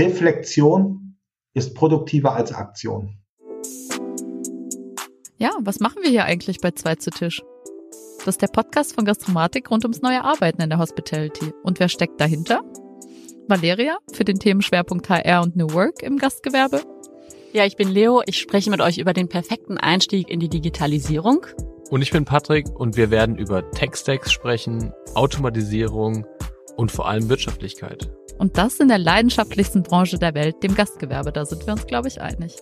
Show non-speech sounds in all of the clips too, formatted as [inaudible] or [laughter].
Reflexion ist produktiver als Aktion. Ja, was machen wir hier eigentlich bei Zwei zu Tisch? Das ist der Podcast von Gastromatik rund ums neue Arbeiten in der Hospitality. Und wer steckt dahinter? Valeria für den Themenschwerpunkt HR und New Work im Gastgewerbe. Ja, ich bin Leo. Ich spreche mit euch über den perfekten Einstieg in die Digitalisierung. Und ich bin Patrick und wir werden über Tech-Stacks sprechen, Automatisierung und vor allem Wirtschaftlichkeit. Und das in der leidenschaftlichsten Branche der Welt, dem Gastgewerbe. Da sind wir uns, glaube ich, einig.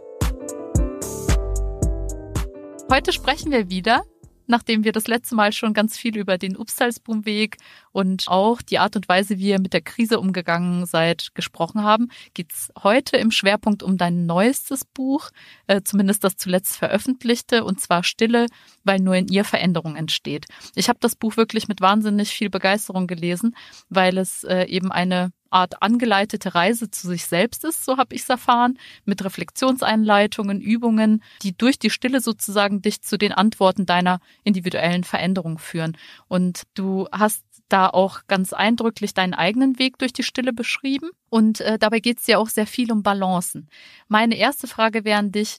Heute sprechen wir wieder nachdem wir das letzte Mal schon ganz viel über den Upsalzboom-Weg und auch die Art und Weise, wie ihr mit der Krise umgegangen seid, gesprochen haben, geht's heute im Schwerpunkt um dein neuestes Buch, äh, zumindest das zuletzt veröffentlichte, und zwar Stille, weil nur in ihr Veränderung entsteht. Ich habe das Buch wirklich mit wahnsinnig viel Begeisterung gelesen, weil es äh, eben eine Art angeleitete Reise zu sich selbst ist, so habe ich es erfahren, mit Reflexionseinleitungen, Übungen, die durch die Stille sozusagen dich zu den Antworten deiner individuellen Veränderung führen. Und du hast da auch ganz eindrücklich deinen eigenen Weg durch die Stille beschrieben. Und äh, dabei geht es ja auch sehr viel um Balancen. Meine erste Frage wäre an dich,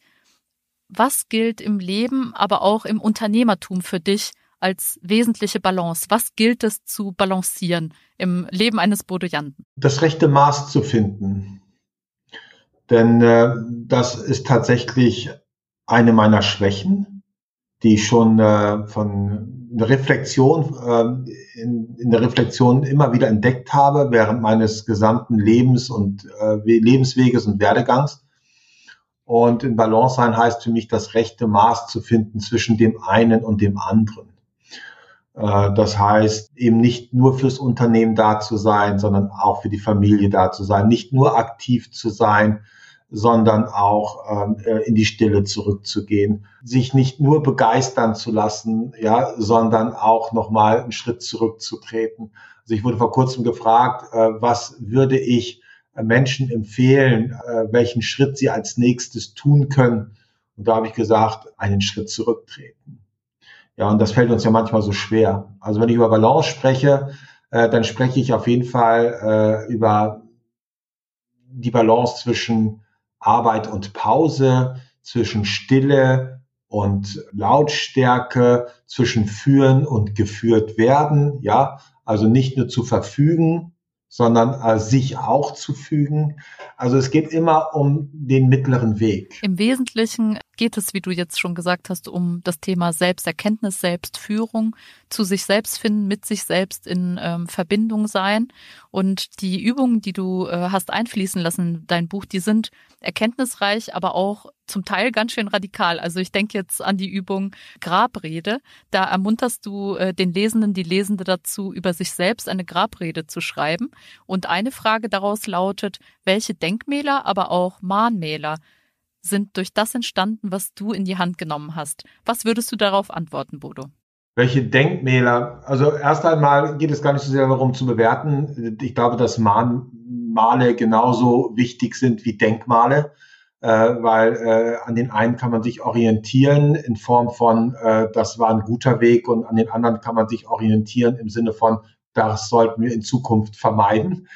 was gilt im Leben, aber auch im Unternehmertum für dich als wesentliche Balance? Was gilt es zu balancieren im Leben eines Bodoyanten? Das rechte Maß zu finden. Denn äh, das ist tatsächlich eine meiner Schwächen, die ich schon äh, von der Reflexion, äh, in, in, der Reflexion immer wieder entdeckt habe während meines gesamten Lebens und äh, Lebensweges und Werdegangs. Und in Balance sein heißt für mich, das rechte Maß zu finden zwischen dem einen und dem anderen. Äh, das heißt, eben nicht nur fürs Unternehmen da zu sein, sondern auch für die Familie da zu sein, nicht nur aktiv zu sein, sondern auch ähm, äh, in die Stille zurückzugehen, sich nicht nur begeistern zu lassen, ja, sondern auch nochmal einen Schritt zurückzutreten. Also ich wurde vor kurzem gefragt, äh, was würde ich Menschen empfehlen, welchen Schritt sie als nächstes tun können. Und da habe ich gesagt, einen Schritt zurücktreten. Ja, und das fällt uns ja manchmal so schwer. Also wenn ich über Balance spreche, äh, dann spreche ich auf jeden Fall äh, über die Balance zwischen Arbeit und Pause, zwischen Stille und Lautstärke, zwischen führen und geführt werden. Ja, also nicht nur zu verfügen, sondern äh, sich auch zu fügen. Also es geht immer um den mittleren Weg. Im Wesentlichen geht es, wie du jetzt schon gesagt hast, um das Thema Selbsterkenntnis, Selbstführung, zu sich selbst finden, mit sich selbst in ähm, Verbindung sein. Und die Übungen, die du äh, hast einfließen lassen, dein Buch, die sind erkenntnisreich, aber auch zum Teil ganz schön radikal. Also ich denke jetzt an die Übung Grabrede. Da ermunterst du äh, den Lesenden, die Lesende dazu, über sich selbst eine Grabrede zu schreiben. Und eine Frage daraus lautet, welche Denkmäler, aber auch Mahnmäler sind durch das entstanden, was du in die Hand genommen hast. Was würdest du darauf antworten, Bodo? Welche Denkmäler? Also erst einmal geht es gar nicht so sehr darum zu bewerten. Ich glaube, dass Mahnmale genauso wichtig sind wie Denkmale, äh, weil äh, an den einen kann man sich orientieren in Form von, äh, das war ein guter Weg und an den anderen kann man sich orientieren im Sinne von, das sollten wir in Zukunft vermeiden.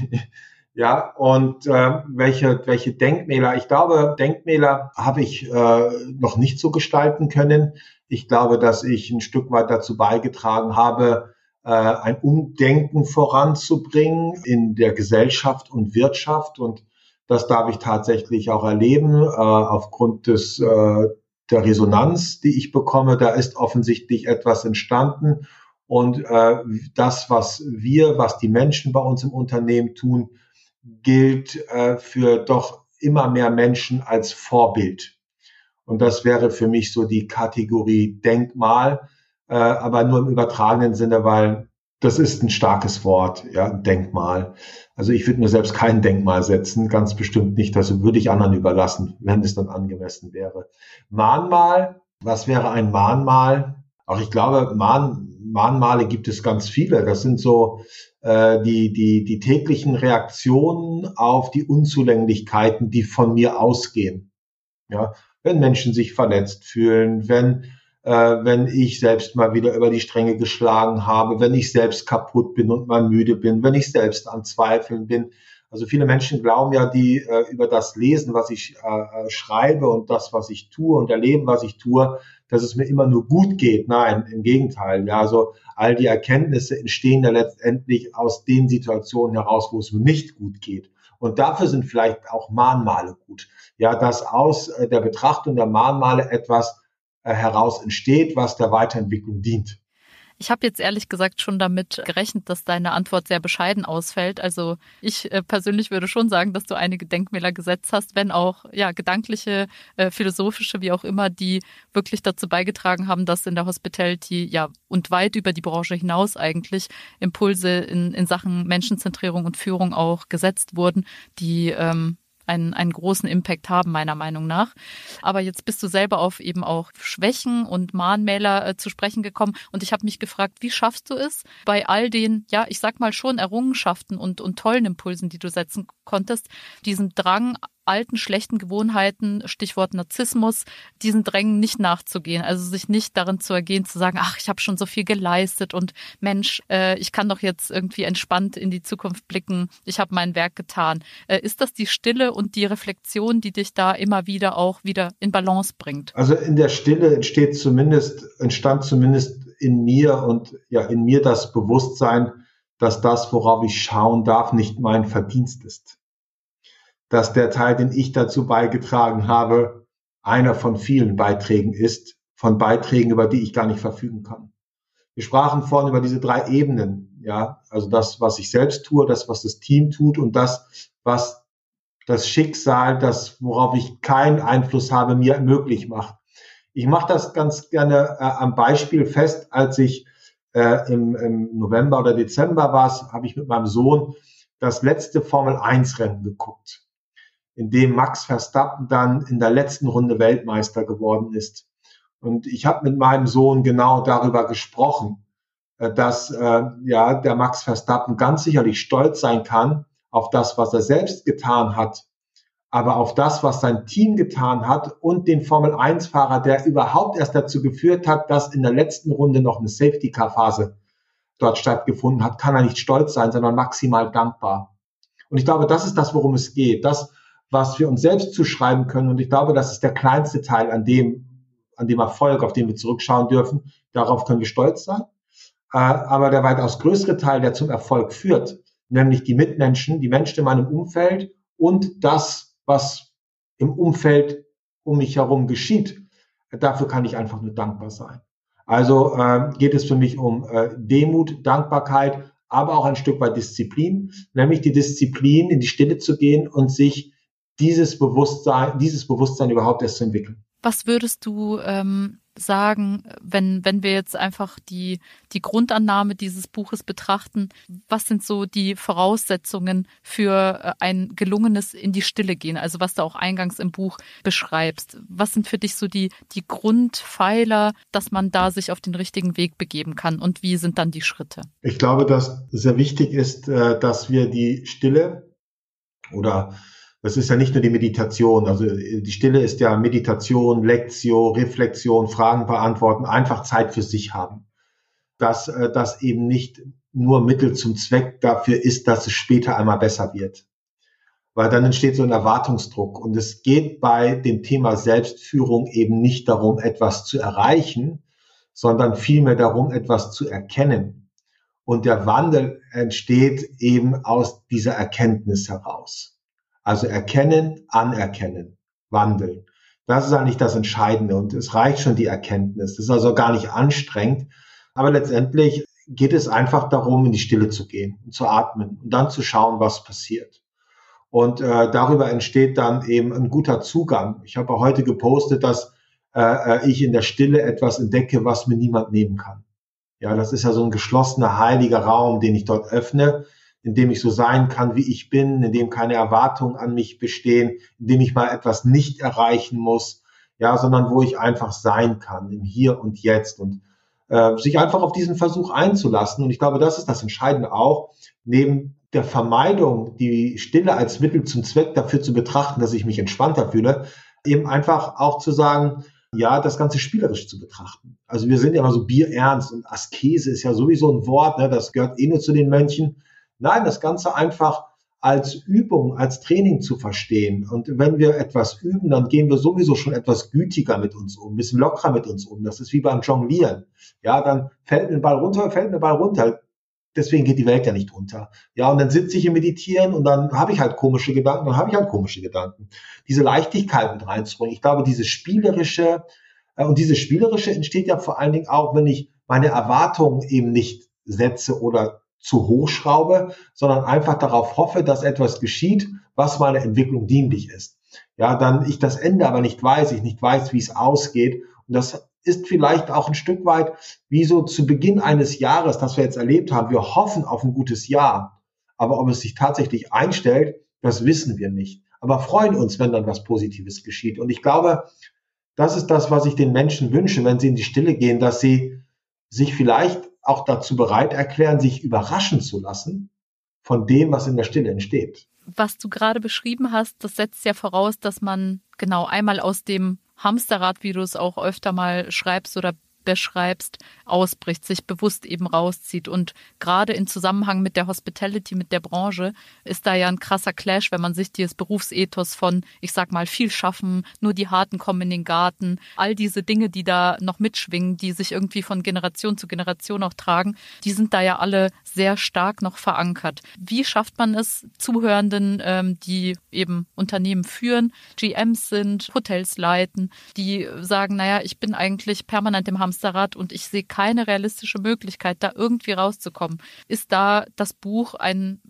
[laughs] Ja, und äh, welche, welche Denkmäler? Ich glaube, Denkmäler habe ich äh, noch nicht so gestalten können. Ich glaube, dass ich ein Stück weit dazu beigetragen habe, äh, ein Umdenken voranzubringen in der Gesellschaft und Wirtschaft. Und das darf ich tatsächlich auch erleben äh, aufgrund des, äh, der Resonanz, die ich bekomme. Da ist offensichtlich etwas entstanden. Und äh, das, was wir, was die Menschen bei uns im Unternehmen tun, gilt äh, für doch immer mehr Menschen als Vorbild. Und das wäre für mich so die Kategorie Denkmal, äh, aber nur im übertragenen Sinne, weil das ist ein starkes Wort, ja, Denkmal. Also ich würde mir selbst kein Denkmal setzen, ganz bestimmt nicht. Das würde ich anderen überlassen, wenn es dann angemessen wäre. Mahnmal, was wäre ein Mahnmal? Auch ich glaube, Mahn, Mahnmale gibt es ganz viele. Das sind so äh, die, die, die täglichen Reaktionen auf die Unzulänglichkeiten, die von mir ausgehen. Ja, wenn Menschen sich verletzt fühlen, wenn, äh, wenn ich selbst mal wieder über die Stränge geschlagen habe, wenn ich selbst kaputt bin und mal müde bin, wenn ich selbst an Zweifeln bin. Also viele Menschen glauben ja, die äh, über das Lesen, was ich äh, äh, schreibe und das, was ich tue und erleben, was ich tue, dass es mir immer nur gut geht. Nein, im Gegenteil. Ja, also all die Erkenntnisse entstehen ja letztendlich aus den Situationen heraus, wo es mir nicht gut geht. Und dafür sind vielleicht auch Mahnmale gut. Ja, dass aus äh, der Betrachtung der Mahnmale etwas äh, heraus entsteht, was der Weiterentwicklung dient. Ich habe jetzt ehrlich gesagt schon damit gerechnet, dass deine Antwort sehr bescheiden ausfällt. Also ich äh, persönlich würde schon sagen, dass du einige Denkmäler gesetzt hast, wenn auch ja gedankliche, äh, philosophische, wie auch immer, die wirklich dazu beigetragen haben, dass in der Hospitality ja und weit über die Branche hinaus eigentlich Impulse in, in Sachen Menschenzentrierung und Führung auch gesetzt wurden, die ähm, einen, einen großen Impact haben, meiner Meinung nach. Aber jetzt bist du selber auf eben auch Schwächen und Mahnmäler äh, zu sprechen gekommen. Und ich habe mich gefragt, wie schaffst du es bei all den, ja, ich sag mal schon Errungenschaften und, und tollen Impulsen, die du setzen konntest, diesen Drang alten, schlechten Gewohnheiten, Stichwort Narzissmus, diesen Drängen nicht nachzugehen. Also sich nicht darin zu ergehen, zu sagen, ach, ich habe schon so viel geleistet und Mensch, äh, ich kann doch jetzt irgendwie entspannt in die Zukunft blicken, ich habe mein Werk getan. Äh, ist das die Stille und die Reflexion, die dich da immer wieder auch wieder in Balance bringt? Also in der Stille entsteht zumindest, entstand zumindest in mir und ja, in mir das Bewusstsein, dass das, worauf ich schauen darf, nicht mein Verdienst ist dass der Teil, den ich dazu beigetragen habe, einer von vielen Beiträgen ist, von Beiträgen, über die ich gar nicht verfügen kann. Wir sprachen vorhin über diese drei Ebenen, ja, also das, was ich selbst tue, das, was das Team tut und das, was das Schicksal, das, worauf ich keinen Einfluss habe, mir möglich macht. Ich mache das ganz gerne äh, am Beispiel fest, als ich äh, im, im November oder Dezember war, habe ich mit meinem Sohn das letzte Formel 1 Rennen geguckt in dem Max Verstappen dann in der letzten Runde Weltmeister geworden ist. Und ich habe mit meinem Sohn genau darüber gesprochen, äh, dass äh, ja der Max Verstappen ganz sicherlich stolz sein kann auf das, was er selbst getan hat, aber auf das, was sein Team getan hat und den Formel 1 Fahrer, der überhaupt erst dazu geführt hat, dass in der letzten Runde noch eine Safety Car Phase dort stattgefunden hat, kann er nicht stolz sein, sondern maximal dankbar. Und ich glaube, das ist das, worum es geht. Das, was wir uns selbst zuschreiben können. Und ich glaube, das ist der kleinste Teil an dem, an dem Erfolg, auf den wir zurückschauen dürfen. Darauf können wir stolz sein. Äh, aber der weitaus größere Teil, der zum Erfolg führt, nämlich die Mitmenschen, die Menschen in meinem Umfeld und das, was im Umfeld um mich herum geschieht, dafür kann ich einfach nur dankbar sein. Also äh, geht es für mich um äh, Demut, Dankbarkeit, aber auch ein Stück weit Disziplin, nämlich die Disziplin, in die Stille zu gehen und sich dieses Bewusstsein, dieses Bewusstsein überhaupt erst zu entwickeln. Was würdest du ähm, sagen, wenn, wenn wir jetzt einfach die, die Grundannahme dieses Buches betrachten? Was sind so die Voraussetzungen für äh, ein gelungenes in die Stille gehen? Also was du auch eingangs im Buch beschreibst. Was sind für dich so die, die Grundpfeiler, dass man da sich auf den richtigen Weg begeben kann? Und wie sind dann die Schritte? Ich glaube, dass sehr wichtig ist, äh, dass wir die Stille oder das ist ja nicht nur die Meditation. Also die Stille ist ja Meditation, Lektio, Reflexion, Fragen beantworten, einfach Zeit für sich haben. Dass äh, das eben nicht nur Mittel zum Zweck dafür ist, dass es später einmal besser wird. Weil dann entsteht so ein Erwartungsdruck. Und es geht bei dem Thema Selbstführung eben nicht darum, etwas zu erreichen, sondern vielmehr darum, etwas zu erkennen. Und der Wandel entsteht eben aus dieser Erkenntnis heraus. Also erkennen, anerkennen, wandeln. Das ist eigentlich das Entscheidende und es reicht schon die Erkenntnis. Das ist also gar nicht anstrengend. Aber letztendlich geht es einfach darum, in die Stille zu gehen und zu atmen und dann zu schauen, was passiert. Und äh, darüber entsteht dann eben ein guter Zugang. Ich habe heute gepostet, dass äh, äh, ich in der Stille etwas entdecke, was mir niemand nehmen kann. Ja, das ist ja so ein geschlossener, heiliger Raum, den ich dort öffne, in dem ich so sein kann, wie ich bin, in dem keine Erwartungen an mich bestehen, in dem ich mal etwas nicht erreichen muss, ja, sondern wo ich einfach sein kann, im Hier und Jetzt und äh, sich einfach auf diesen Versuch einzulassen. Und ich glaube, das ist das Entscheidende auch, neben der Vermeidung, die Stille als Mittel zum Zweck dafür zu betrachten, dass ich mich entspannter fühle, eben einfach auch zu sagen, ja, das Ganze spielerisch zu betrachten. Also wir sind ja immer so bierernst und Askese ist ja sowieso ein Wort, ne, das gehört eh nur zu den Mönchen. Nein, das Ganze einfach als Übung, als Training zu verstehen. Und wenn wir etwas üben, dann gehen wir sowieso schon etwas gütiger mit uns um, ein bisschen lockerer mit uns um. Das ist wie beim Jonglieren. Ja, dann fällt mir ein Ball runter, fällt mir ein Ball runter. Deswegen geht die Welt ja nicht unter. Ja, und dann sitze ich im Meditieren und dann habe ich halt komische Gedanken, dann habe ich halt komische Gedanken. Diese Leichtigkeit mit reinzubringen. Ich glaube, diese spielerische, äh, und diese spielerische entsteht ja vor allen Dingen auch, wenn ich meine Erwartungen eben nicht setze oder zu hoch schraube, sondern einfach darauf hoffe, dass etwas geschieht, was meiner Entwicklung dienlich ist. Ja, dann ich das Ende aber nicht weiß, ich nicht weiß, wie es ausgeht. Und das ist vielleicht auch ein Stück weit wie so zu Beginn eines Jahres, das wir jetzt erlebt haben. Wir hoffen auf ein gutes Jahr. Aber ob es sich tatsächlich einstellt, das wissen wir nicht. Aber freuen uns, wenn dann was Positives geschieht. Und ich glaube, das ist das, was ich den Menschen wünsche, wenn sie in die Stille gehen, dass sie sich vielleicht auch dazu bereit erklären, sich überraschen zu lassen von dem, was in der Stille entsteht. Was du gerade beschrieben hast, das setzt ja voraus, dass man genau einmal aus dem Hamsterrad, wie du es auch öfter mal schreibst oder beschreibst, ausbricht, sich bewusst eben rauszieht. Und gerade in Zusammenhang mit der Hospitality, mit der Branche, ist da ja ein krasser Clash, wenn man sich dieses Berufsethos von, ich sag mal, viel schaffen, nur die Harten kommen in den Garten, all diese Dinge, die da noch mitschwingen, die sich irgendwie von Generation zu Generation auch tragen, die sind da ja alle sehr stark noch verankert. Wie schafft man es, Zuhörenden, ähm, die eben Unternehmen führen, GMs sind, Hotels leiten, die sagen, naja, ich bin eigentlich permanent im Hamster Hamsterrad und ich sehe keine realistische Möglichkeit, da irgendwie rauszukommen. Ist da das Buch ein,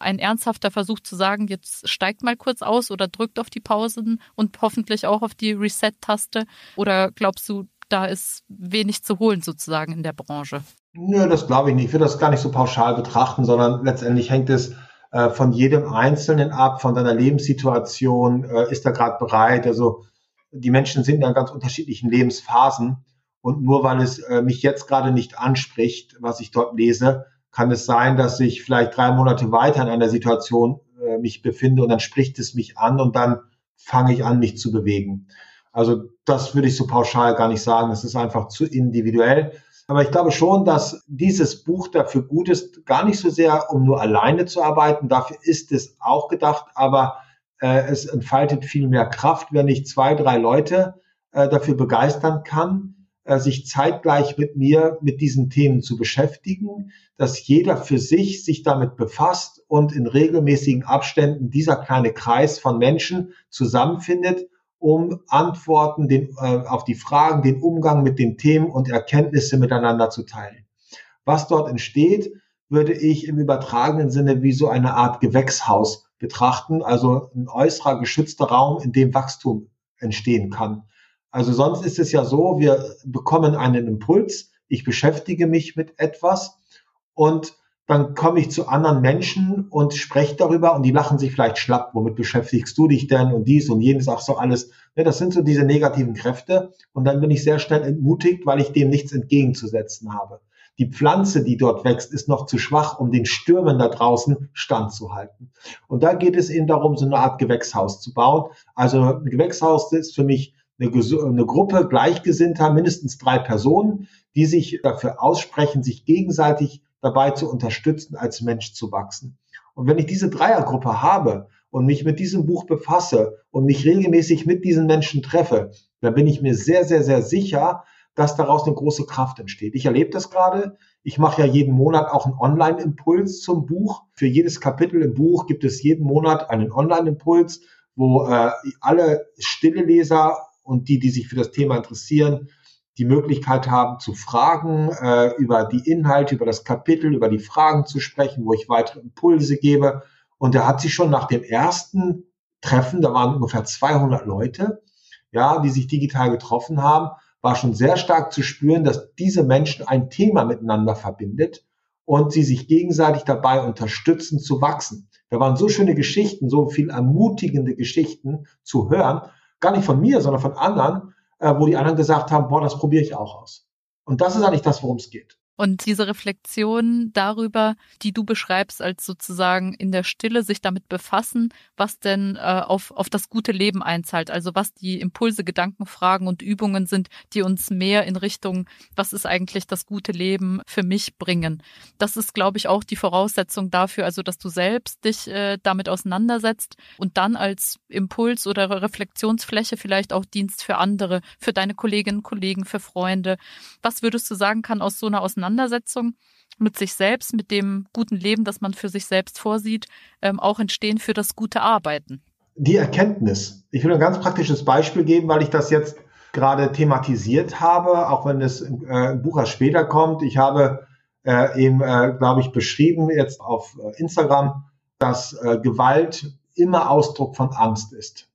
ein ernsthafter Versuch zu sagen, jetzt steigt mal kurz aus oder drückt auf die Pausen und hoffentlich auch auf die Reset-Taste? Oder glaubst du, da ist wenig zu holen sozusagen in der Branche? Nö, das glaube ich nicht. Ich würde das gar nicht so pauschal betrachten, sondern letztendlich hängt es äh, von jedem Einzelnen ab, von deiner Lebenssituation, äh, ist er gerade bereit. Also die Menschen sind in ganz unterschiedlichen Lebensphasen und nur weil es äh, mich jetzt gerade nicht anspricht, was ich dort lese, kann es sein, dass ich vielleicht drei Monate weiter in einer Situation äh, mich befinde und dann spricht es mich an und dann fange ich an, mich zu bewegen. Also das würde ich so pauschal gar nicht sagen. Das ist einfach zu individuell. Aber ich glaube schon, dass dieses Buch dafür gut ist, gar nicht so sehr, um nur alleine zu arbeiten. Dafür ist es auch gedacht, aber äh, es entfaltet viel mehr Kraft, wenn ich zwei, drei Leute äh, dafür begeistern kann, äh, sich zeitgleich mit mir mit diesen Themen zu beschäftigen, dass jeder für sich sich damit befasst und in regelmäßigen Abständen dieser kleine Kreis von Menschen zusammenfindet, um Antworten den, äh, auf die Fragen, den Umgang mit den Themen und Erkenntnisse miteinander zu teilen. Was dort entsteht, würde ich im übertragenen Sinne wie so eine Art Gewächshaus betrachten, also ein äußerer geschützter Raum, in dem Wachstum entstehen kann. Also sonst ist es ja so, wir bekommen einen Impuls, ich beschäftige mich mit etwas und dann komme ich zu anderen Menschen und spreche darüber und die lachen sich vielleicht schlapp, womit beschäftigst du dich denn und dies und jenes, auch so alles. Ja, das sind so diese negativen Kräfte und dann bin ich sehr schnell entmutigt, weil ich dem nichts entgegenzusetzen habe. Die Pflanze, die dort wächst, ist noch zu schwach, um den Stürmen da draußen standzuhalten. Und da geht es eben darum, so eine Art Gewächshaus zu bauen. Also ein Gewächshaus ist für mich eine, eine Gruppe Gleichgesinnter, mindestens drei Personen, die sich dafür aussprechen, sich gegenseitig dabei zu unterstützen, als Mensch zu wachsen. Und wenn ich diese Dreiergruppe habe und mich mit diesem Buch befasse und mich regelmäßig mit diesen Menschen treffe, dann bin ich mir sehr, sehr, sehr sicher, dass daraus eine große Kraft entsteht. Ich erlebe das gerade. Ich mache ja jeden Monat auch einen Online-Impuls zum Buch. Für jedes Kapitel im Buch gibt es jeden Monat einen Online-Impuls, wo äh, alle stille Leser und die, die sich für das Thema interessieren, die Möglichkeit haben zu fragen, äh, über die Inhalte, über das Kapitel, über die Fragen zu sprechen, wo ich weitere Impulse gebe. Und er hat sich schon nach dem ersten Treffen, da waren ungefähr 200 Leute, ja, die sich digital getroffen haben, war schon sehr stark zu spüren, dass diese Menschen ein Thema miteinander verbindet und sie sich gegenseitig dabei unterstützen zu wachsen. Da waren so schöne Geschichten, so viel ermutigende Geschichten zu hören, gar nicht von mir, sondern von anderen, äh, wo die anderen gesagt haben, boah, das probiere ich auch aus. Und das ist eigentlich das, worum es geht. Und diese Reflexion darüber, die du beschreibst, als sozusagen in der Stille sich damit befassen, was denn äh, auf, auf das gute Leben einzahlt, also was die Impulse, Gedanken, Fragen und Übungen sind, die uns mehr in Richtung, was ist eigentlich das gute Leben für mich bringen. Das ist, glaube ich, auch die Voraussetzung dafür, also dass du selbst dich äh, damit auseinandersetzt und dann als Impuls oder Reflexionsfläche vielleicht auch Dienst für andere, für deine Kolleginnen und Kollegen, für Freunde. Was würdest du sagen kann aus so einer Auseinandersetzung? Auseinandersetzung mit sich selbst, mit dem guten Leben, das man für sich selbst vorsieht, ähm, auch entstehen für das gute Arbeiten. Die Erkenntnis. Ich will ein ganz praktisches Beispiel geben, weil ich das jetzt gerade thematisiert habe, auch wenn es äh, im Buch erst später kommt. Ich habe äh, eben, äh, glaube ich, beschrieben jetzt auf äh, Instagram, dass äh, Gewalt immer Ausdruck von Angst ist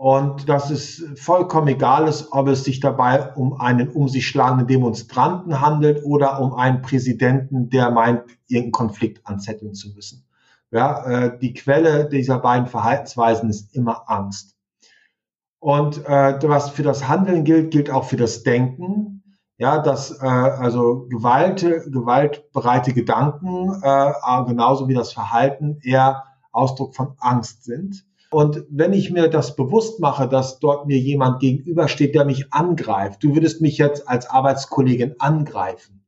und dass es vollkommen egal ist, ob es sich dabei um einen um sich schlagenden Demonstranten handelt oder um einen Präsidenten, der meint, irgendeinen Konflikt anzetteln zu müssen. Ja, äh, die Quelle dieser beiden Verhaltensweisen ist immer Angst. Und äh, was für das Handeln gilt, gilt auch für das Denken. Ja, dass äh, also Gewalt, gewaltbereite Gedanken äh, genauso wie das Verhalten eher Ausdruck von Angst sind. Und wenn ich mir das bewusst mache, dass dort mir jemand gegenübersteht, der mich angreift, du würdest mich jetzt als Arbeitskollegin angreifen,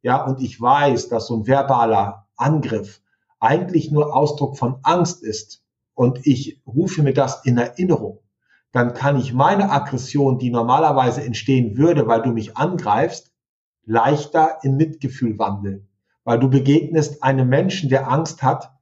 ja, und ich weiß, dass so ein verbaler Angriff eigentlich nur Ausdruck von Angst ist. Und ich rufe mir das in Erinnerung, dann kann ich meine Aggression, die normalerweise entstehen würde, weil du mich angreifst, leichter in Mitgefühl wandeln, weil du begegnest einem Menschen, der Angst hat,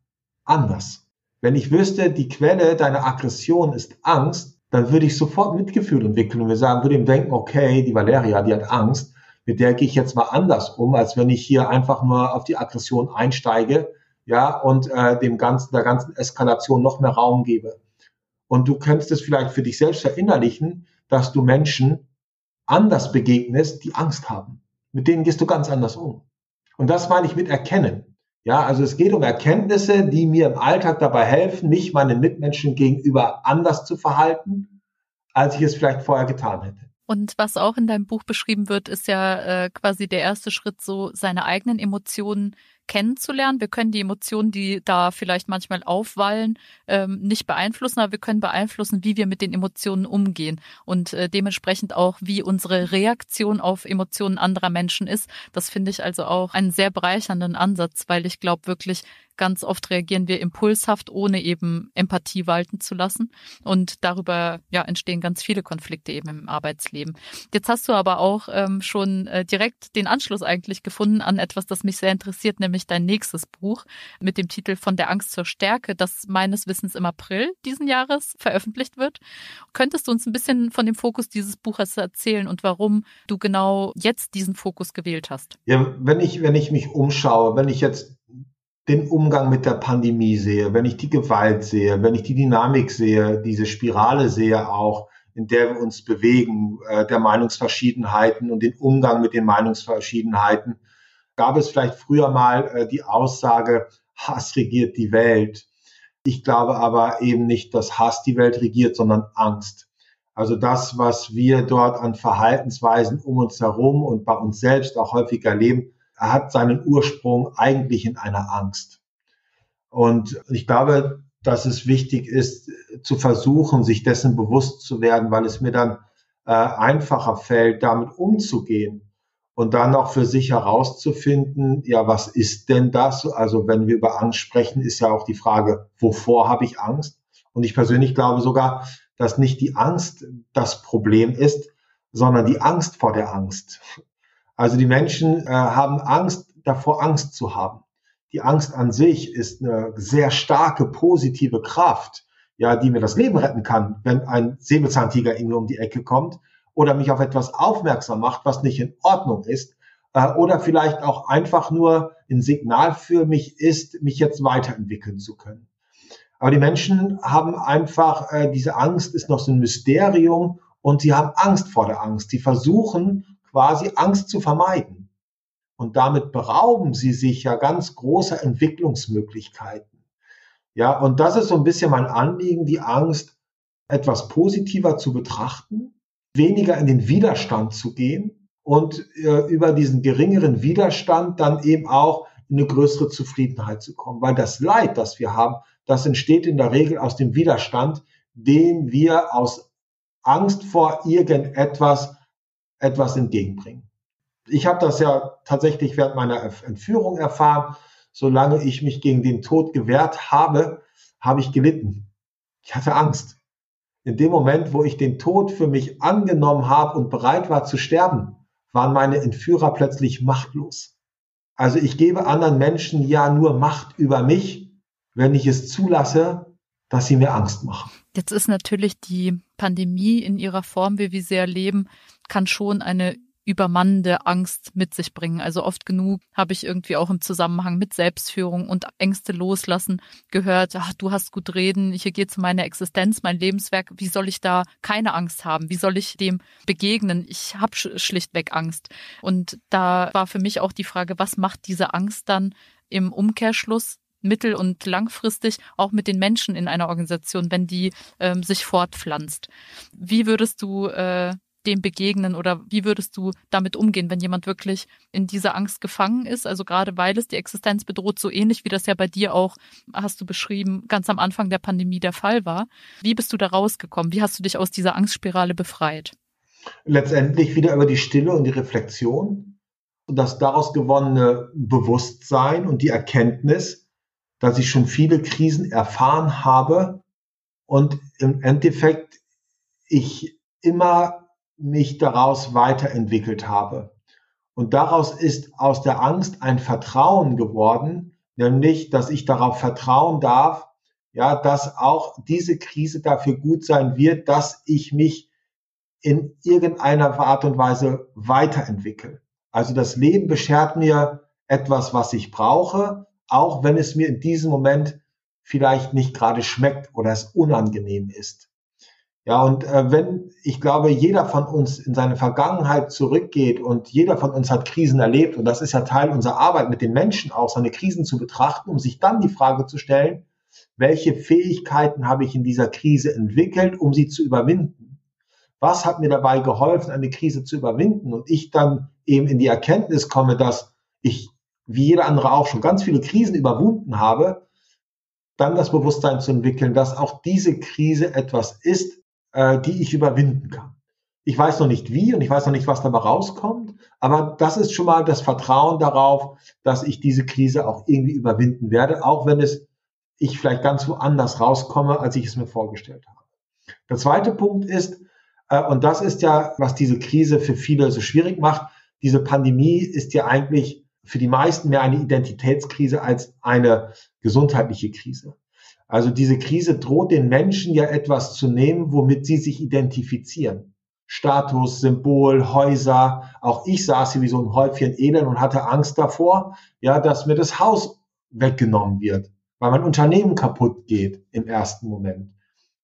anders. Wenn ich wüsste, die Quelle deiner Aggression ist Angst, dann würde ich sofort Mitgefühl entwickeln und wir sagen, würde ihm denken, okay, die Valeria, die hat Angst, mit der gehe ich jetzt mal anders um, als wenn ich hier einfach nur auf die Aggression einsteige, ja, und äh, dem ganzen, der ganzen Eskalation noch mehr Raum gebe. Und du könntest es vielleicht für dich selbst verinnerlichen, dass du Menschen anders begegnest, die Angst haben. Mit denen gehst du ganz anders um. Und das meine ich mit erkennen. Ja, also es geht um Erkenntnisse, die mir im Alltag dabei helfen, mich meinen Mitmenschen gegenüber anders zu verhalten, als ich es vielleicht vorher getan hätte. Und was auch in deinem Buch beschrieben wird, ist ja äh, quasi der erste Schritt, so seine eigenen Emotionen kennenzulernen. Wir können die Emotionen, die da vielleicht manchmal aufwallen, ähm, nicht beeinflussen, aber wir können beeinflussen, wie wir mit den Emotionen umgehen und äh, dementsprechend auch, wie unsere Reaktion auf Emotionen anderer Menschen ist. Das finde ich also auch einen sehr bereichernden Ansatz, weil ich glaube wirklich, Ganz oft reagieren wir impulshaft, ohne eben Empathie walten zu lassen. Und darüber ja, entstehen ganz viele Konflikte eben im Arbeitsleben. Jetzt hast du aber auch ähm, schon äh, direkt den Anschluss eigentlich gefunden an etwas, das mich sehr interessiert, nämlich dein nächstes Buch mit dem Titel Von der Angst zur Stärke, das meines Wissens im April diesen Jahres veröffentlicht wird. Könntest du uns ein bisschen von dem Fokus dieses Buches erzählen und warum du genau jetzt diesen Fokus gewählt hast? Ja, wenn ich, wenn ich mich umschaue, wenn ich jetzt den Umgang mit der Pandemie sehe, wenn ich die Gewalt sehe, wenn ich die Dynamik sehe, diese Spirale sehe auch, in der wir uns bewegen, äh, der Meinungsverschiedenheiten und den Umgang mit den Meinungsverschiedenheiten, gab es vielleicht früher mal äh, die Aussage, Hass regiert die Welt. Ich glaube aber eben nicht, dass Hass die Welt regiert, sondern Angst. Also das, was wir dort an Verhaltensweisen um uns herum und bei uns selbst auch häufig erleben, hat seinen Ursprung eigentlich in einer Angst. Und ich glaube, dass es wichtig ist, zu versuchen, sich dessen bewusst zu werden, weil es mir dann äh, einfacher fällt, damit umzugehen und dann auch für sich herauszufinden, ja, was ist denn das? Also wenn wir über Angst sprechen, ist ja auch die Frage, wovor habe ich Angst? Und ich persönlich glaube sogar, dass nicht die Angst das Problem ist, sondern die Angst vor der Angst. Also die Menschen äh, haben Angst davor, Angst zu haben. Die Angst an sich ist eine sehr starke positive Kraft, ja, die mir das Leben retten kann, wenn ein Säbelzahntiger irgendwie um die Ecke kommt oder mich auf etwas aufmerksam macht, was nicht in Ordnung ist, äh, oder vielleicht auch einfach nur ein Signal für mich ist, mich jetzt weiterentwickeln zu können. Aber die Menschen haben einfach, äh, diese Angst ist noch so ein Mysterium und sie haben Angst vor der Angst. Sie versuchen quasi Angst zu vermeiden. Und damit berauben sie sich ja ganz großer Entwicklungsmöglichkeiten. Ja, und das ist so ein bisschen mein Anliegen, die Angst etwas positiver zu betrachten, weniger in den Widerstand zu gehen und äh, über diesen geringeren Widerstand dann eben auch in eine größere Zufriedenheit zu kommen. Weil das Leid, das wir haben, das entsteht in der Regel aus dem Widerstand, den wir aus Angst vor irgendetwas etwas entgegenbringen. Ich habe das ja tatsächlich während meiner Entführung erfahren. Solange ich mich gegen den Tod gewehrt habe, habe ich gelitten. Ich hatte Angst. In dem Moment, wo ich den Tod für mich angenommen habe und bereit war zu sterben, waren meine Entführer plötzlich machtlos. Also ich gebe anderen Menschen ja nur Macht über mich, wenn ich es zulasse, dass sie mir Angst machen. Jetzt ist natürlich die Pandemie in ihrer Form, wie wir sie erleben, kann schon eine übermannende Angst mit sich bringen. Also oft genug habe ich irgendwie auch im Zusammenhang mit Selbstführung und Ängste loslassen gehört, ach, du hast gut reden, hier geht es um meine Existenz, mein Lebenswerk, wie soll ich da keine Angst haben? Wie soll ich dem begegnen? Ich habe schlichtweg Angst. Und da war für mich auch die Frage, was macht diese Angst dann im Umkehrschluss mittel- und langfristig auch mit den Menschen in einer Organisation, wenn die ähm, sich fortpflanzt. Wie würdest du äh, dem begegnen oder wie würdest du damit umgehen, wenn jemand wirklich in dieser Angst gefangen ist? Also gerade weil es die Existenz bedroht, so ähnlich wie das ja bei dir auch, hast du beschrieben, ganz am Anfang der Pandemie der Fall war. Wie bist du da rausgekommen? Wie hast du dich aus dieser Angstspirale befreit? Letztendlich wieder über die Stille und die Reflexion und das daraus gewonnene Bewusstsein und die Erkenntnis, dass ich schon viele Krisen erfahren habe und im Endeffekt ich immer mich daraus weiterentwickelt habe. Und daraus ist aus der Angst ein Vertrauen geworden, nämlich, dass ich darauf vertrauen darf, ja, dass auch diese Krise dafür gut sein wird, dass ich mich in irgendeiner Art und Weise weiterentwickle. Also das Leben beschert mir etwas, was ich brauche, auch wenn es mir in diesem Moment vielleicht nicht gerade schmeckt oder es unangenehm ist. Ja, und äh, wenn, ich glaube, jeder von uns in seine Vergangenheit zurückgeht und jeder von uns hat Krisen erlebt, und das ist ja Teil unserer Arbeit mit den Menschen auch, seine Krisen zu betrachten, um sich dann die Frage zu stellen, welche Fähigkeiten habe ich in dieser Krise entwickelt, um sie zu überwinden? Was hat mir dabei geholfen, eine Krise zu überwinden? Und ich dann eben in die Erkenntnis komme, dass ich, wie jeder andere auch, schon ganz viele Krisen überwunden habe, dann das Bewusstsein zu entwickeln, dass auch diese Krise etwas ist, äh, die ich überwinden kann. Ich weiß noch nicht wie und ich weiß noch nicht, was dabei rauskommt, aber das ist schon mal das Vertrauen darauf, dass ich diese Krise auch irgendwie überwinden werde, auch wenn es ich vielleicht ganz woanders rauskomme, als ich es mir vorgestellt habe. Der zweite Punkt ist, äh, und das ist ja, was diese Krise für viele so schwierig macht, diese Pandemie ist ja eigentlich für die meisten mehr eine Identitätskrise als eine gesundheitliche Krise. Also diese Krise droht den Menschen ja etwas zu nehmen, womit sie sich identifizieren. Status, Symbol, Häuser. Auch ich saß hier wie so ein Häufchen Elend und hatte Angst davor, ja, dass mir das Haus weggenommen wird, weil mein Unternehmen kaputt geht im ersten Moment.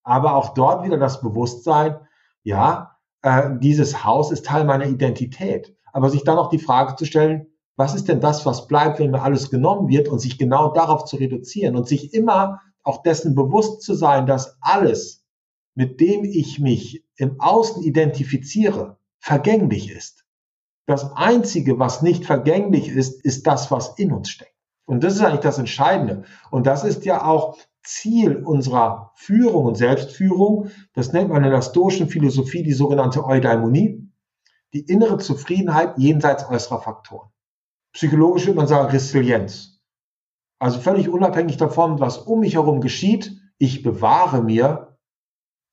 Aber auch dort wieder das Bewusstsein, ja, äh, dieses Haus ist Teil meiner Identität. Aber sich dann auch die Frage zu stellen, was ist denn das, was bleibt, wenn mir alles genommen wird und sich genau darauf zu reduzieren und sich immer auch dessen bewusst zu sein, dass alles, mit dem ich mich im Außen identifiziere, vergänglich ist. Das Einzige, was nicht vergänglich ist, ist das, was in uns steckt. Und das ist eigentlich das Entscheidende. Und das ist ja auch Ziel unserer Führung und Selbstführung. Das nennt man in der stoischen Philosophie die sogenannte Eudaimonie. Die innere Zufriedenheit jenseits äußerer Faktoren. Psychologisch würde man sagen Resilienz. Also völlig unabhängig davon, was um mich herum geschieht, ich bewahre mir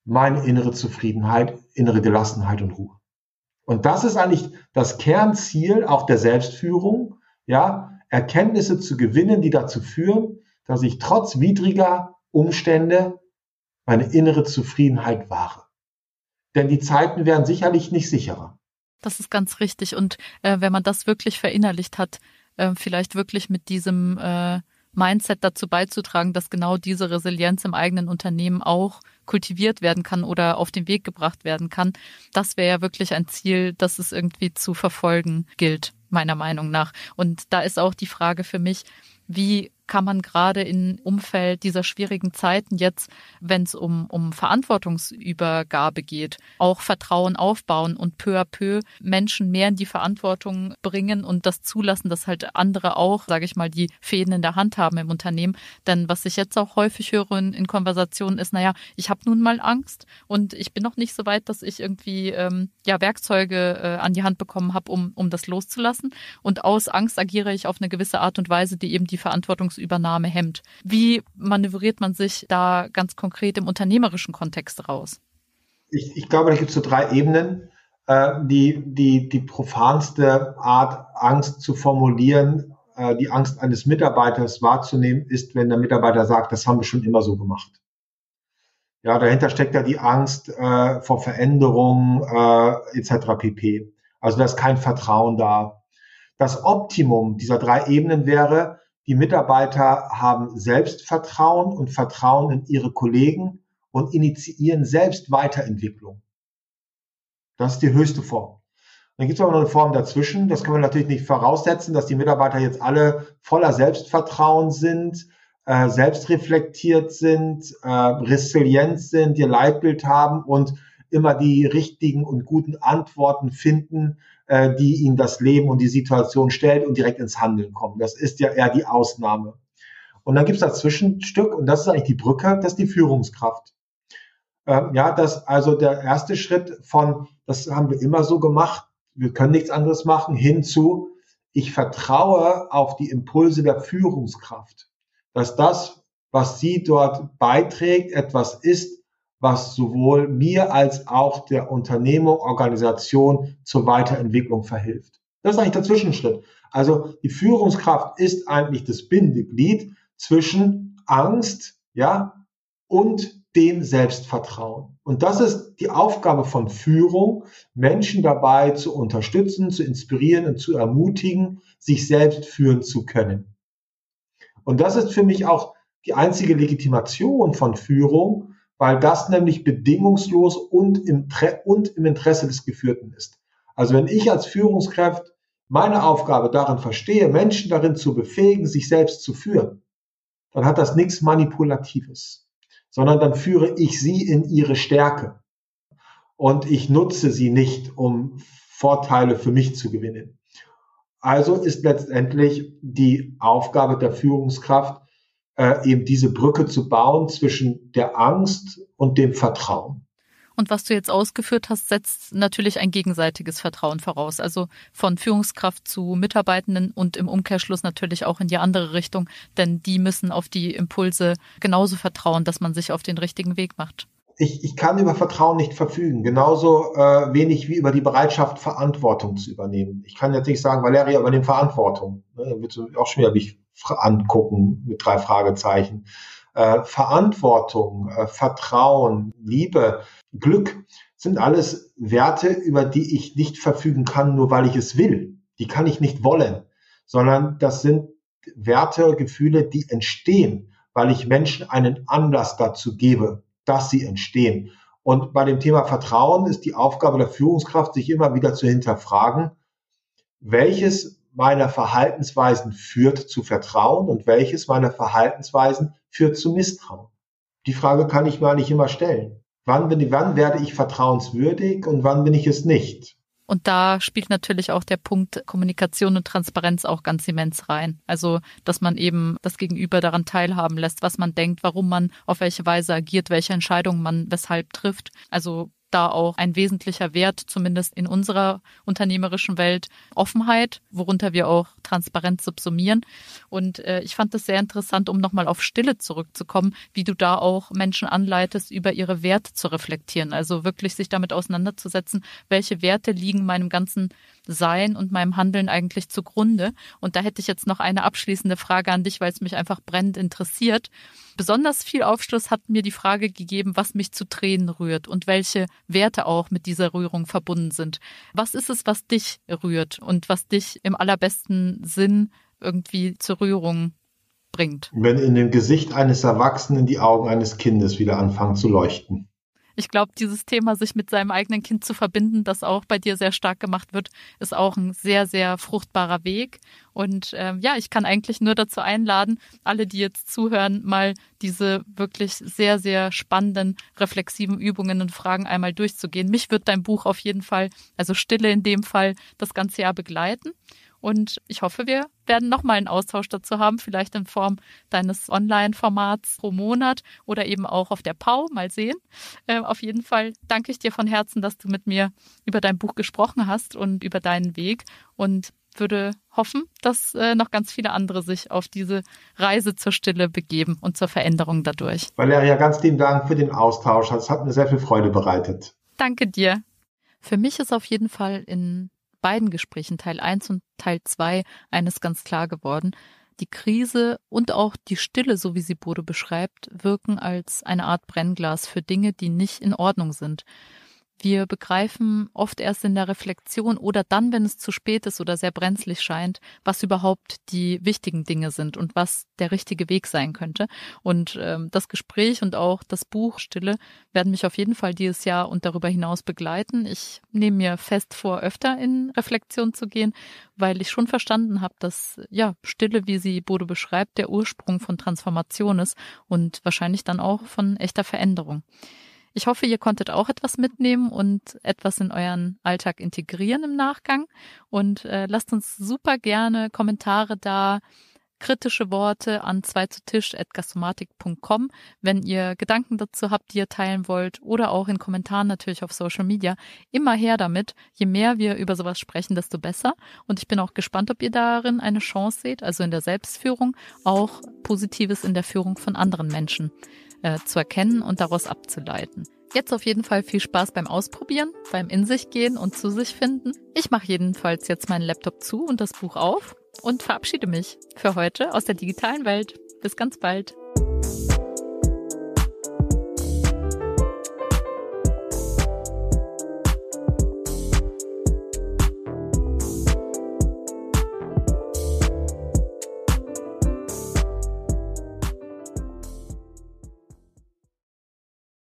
meine innere Zufriedenheit, innere Gelassenheit und Ruhe. Und das ist eigentlich das Kernziel auch der Selbstführung, ja, Erkenntnisse zu gewinnen, die dazu führen, dass ich trotz widriger Umstände meine innere Zufriedenheit wahre. Denn die Zeiten werden sicherlich nicht sicherer. Das ist ganz richtig. Und äh, wenn man das wirklich verinnerlicht hat, äh, vielleicht wirklich mit diesem äh, Mindset dazu beizutragen, dass genau diese Resilienz im eigenen Unternehmen auch kultiviert werden kann oder auf den Weg gebracht werden kann. Das wäre ja wirklich ein Ziel, das es irgendwie zu verfolgen gilt, meiner Meinung nach. Und da ist auch die Frage für mich, wie kann man gerade im Umfeld dieser schwierigen Zeiten jetzt, wenn es um, um Verantwortungsübergabe geht, auch Vertrauen aufbauen und peu à peu Menschen mehr in die Verantwortung bringen und das zulassen, dass halt andere auch, sage ich mal, die Fäden in der Hand haben im Unternehmen. Denn was ich jetzt auch häufig höre in, in Konversationen ist, naja, ich habe nun mal Angst und ich bin noch nicht so weit, dass ich irgendwie ähm, ja Werkzeuge äh, an die Hand bekommen habe, um, um das loszulassen. Und aus Angst agiere ich auf eine gewisse Art und Weise, die eben die Verantwortungsübernahme hemmt. Wie manövriert man sich da ganz konkret im unternehmerischen Kontext raus? Ich, ich glaube, da gibt es so drei Ebenen. Äh, die, die, die profanste Art, Angst zu formulieren, äh, die Angst eines Mitarbeiters wahrzunehmen, ist, wenn der Mitarbeiter sagt, das haben wir schon immer so gemacht. Ja, dahinter steckt ja die Angst äh, vor Veränderung äh, etc. pp. Also da ist kein Vertrauen da. Das Optimum dieser drei Ebenen wäre, die Mitarbeiter haben Selbstvertrauen und Vertrauen in ihre Kollegen und initiieren selbst Weiterentwicklung. Das ist die höchste Form. Dann gibt es aber noch eine Form dazwischen. Das können wir natürlich nicht voraussetzen, dass die Mitarbeiter jetzt alle voller Selbstvertrauen sind, äh, selbstreflektiert sind, äh, resilient sind, ihr Leitbild haben und immer die richtigen und guten Antworten finden, äh, die ihnen das Leben und die Situation stellt und direkt ins Handeln kommen. Das ist ja eher die Ausnahme. Und dann gibt es das Zwischenstück und das ist eigentlich die Brücke, das ist die Führungskraft. Ähm, ja, das also der erste Schritt von, das haben wir immer so gemacht, wir können nichts anderes machen, hinzu, ich vertraue auf die Impulse der Führungskraft, dass das, was sie dort beiträgt, etwas ist, was sowohl mir als auch der Unternehmung, Organisation zur Weiterentwicklung verhilft. Das ist eigentlich der Zwischenschritt. Also die Führungskraft ist eigentlich das Bindeglied zwischen Angst, ja, und dem Selbstvertrauen. Und das ist die Aufgabe von Führung, Menschen dabei zu unterstützen, zu inspirieren und zu ermutigen, sich selbst führen zu können. Und das ist für mich auch die einzige Legitimation von Führung, weil das nämlich bedingungslos und im, und im Interesse des Geführten ist. Also wenn ich als Führungskraft meine Aufgabe darin verstehe, Menschen darin zu befähigen, sich selbst zu führen, dann hat das nichts Manipulatives, sondern dann führe ich sie in ihre Stärke und ich nutze sie nicht, um Vorteile für mich zu gewinnen. Also ist letztendlich die Aufgabe der Führungskraft, äh, eben diese Brücke zu bauen zwischen der Angst und dem Vertrauen. Und was du jetzt ausgeführt hast, setzt natürlich ein gegenseitiges Vertrauen voraus. Also von Führungskraft zu Mitarbeitenden und im Umkehrschluss natürlich auch in die andere Richtung, denn die müssen auf die Impulse genauso vertrauen, dass man sich auf den richtigen Weg macht. Ich, ich kann über Vertrauen nicht verfügen, genauso äh, wenig wie über die Bereitschaft, Verantwortung zu übernehmen. Ich kann jetzt nicht sagen, Valeria übernimmt Verantwortung. Ne, wird auch schon wieder mich angucken mit drei Fragezeichen. Äh, Verantwortung, äh, Vertrauen, Liebe, Glück sind alles Werte, über die ich nicht verfügen kann, nur weil ich es will. Die kann ich nicht wollen, sondern das sind Werte, Gefühle, die entstehen, weil ich Menschen einen Anlass dazu gebe, dass sie entstehen. Und bei dem Thema Vertrauen ist die Aufgabe der Führungskraft, sich immer wieder zu hinterfragen, welches meiner Verhaltensweisen führt zu Vertrauen und welches meiner Verhaltensweisen führt zu Misstrauen? Die Frage kann ich mir nicht immer stellen. Wann, bin, wann werde ich vertrauenswürdig und wann bin ich es nicht? Und da spielt natürlich auch der Punkt Kommunikation und Transparenz auch ganz immens rein. Also, dass man eben das Gegenüber daran teilhaben lässt, was man denkt, warum man auf welche Weise agiert, welche Entscheidungen man weshalb trifft. Also da auch ein wesentlicher Wert, zumindest in unserer unternehmerischen Welt, Offenheit, worunter wir auch Transparenz subsumieren. Und äh, ich fand das sehr interessant, um nochmal auf Stille zurückzukommen, wie du da auch Menschen anleitest, über ihre Werte zu reflektieren. Also wirklich sich damit auseinanderzusetzen, welche Werte liegen meinem ganzen Sein und meinem Handeln eigentlich zugrunde. Und da hätte ich jetzt noch eine abschließende Frage an dich, weil es mich einfach brennend interessiert. Besonders viel Aufschluss hat mir die Frage gegeben, was mich zu Tränen rührt und welche Werte auch mit dieser Rührung verbunden sind. Was ist es, was dich rührt und was dich im allerbesten Sinn irgendwie zur Rührung bringt? Wenn in dem Gesicht eines Erwachsenen die Augen eines Kindes wieder anfangen zu leuchten. Ich glaube, dieses Thema, sich mit seinem eigenen Kind zu verbinden, das auch bei dir sehr stark gemacht wird, ist auch ein sehr, sehr fruchtbarer Weg. Und ähm, ja, ich kann eigentlich nur dazu einladen, alle, die jetzt zuhören, mal diese wirklich sehr, sehr spannenden, reflexiven Übungen und Fragen einmal durchzugehen. Mich wird dein Buch auf jeden Fall, also Stille in dem Fall, das ganze Jahr begleiten. Und ich hoffe, wir werden nochmal einen Austausch dazu haben, vielleicht in Form deines Online-Formats pro Monat oder eben auch auf der PAU. Mal sehen. Äh, auf jeden Fall danke ich dir von Herzen, dass du mit mir über dein Buch gesprochen hast und über deinen Weg und würde hoffen, dass äh, noch ganz viele andere sich auf diese Reise zur Stille begeben und zur Veränderung dadurch. Valeria, ganz lieben Dank für den Austausch. Es hat mir sehr viel Freude bereitet. Danke dir. Für mich ist auf jeden Fall in beiden Gesprächen, Teil 1 und Teil 2, eines ganz klar geworden. Die Krise und auch die Stille, so wie sie Bodo beschreibt, wirken als eine Art Brennglas für Dinge, die nicht in Ordnung sind. Wir begreifen oft erst in der Reflexion oder dann, wenn es zu spät ist oder sehr brenzlig scheint, was überhaupt die wichtigen Dinge sind und was der richtige Weg sein könnte. Und ähm, das Gespräch und auch das Buch Stille werden mich auf jeden Fall dieses Jahr und darüber hinaus begleiten. Ich nehme mir fest vor, öfter in Reflexion zu gehen, weil ich schon verstanden habe, dass ja Stille, wie sie Bodo beschreibt, der Ursprung von Transformation ist und wahrscheinlich dann auch von echter Veränderung. Ich hoffe, ihr konntet auch etwas mitnehmen und etwas in euren Alltag integrieren im Nachgang. Und äh, lasst uns super gerne Kommentare da, kritische Worte an zwei zu Tisch@gastomatik.com, wenn ihr Gedanken dazu habt, die ihr teilen wollt oder auch in Kommentaren natürlich auf Social Media. Immer her damit. Je mehr wir über sowas sprechen, desto besser. Und ich bin auch gespannt, ob ihr darin eine Chance seht, also in der Selbstführung, auch Positives in der Führung von anderen Menschen äh, zu erkennen und daraus abzuleiten. Jetzt auf jeden Fall viel Spaß beim Ausprobieren, beim In sich gehen und zu sich finden. Ich mache jedenfalls jetzt meinen Laptop zu und das Buch auf und verabschiede mich für heute aus der digitalen Welt. Bis ganz bald.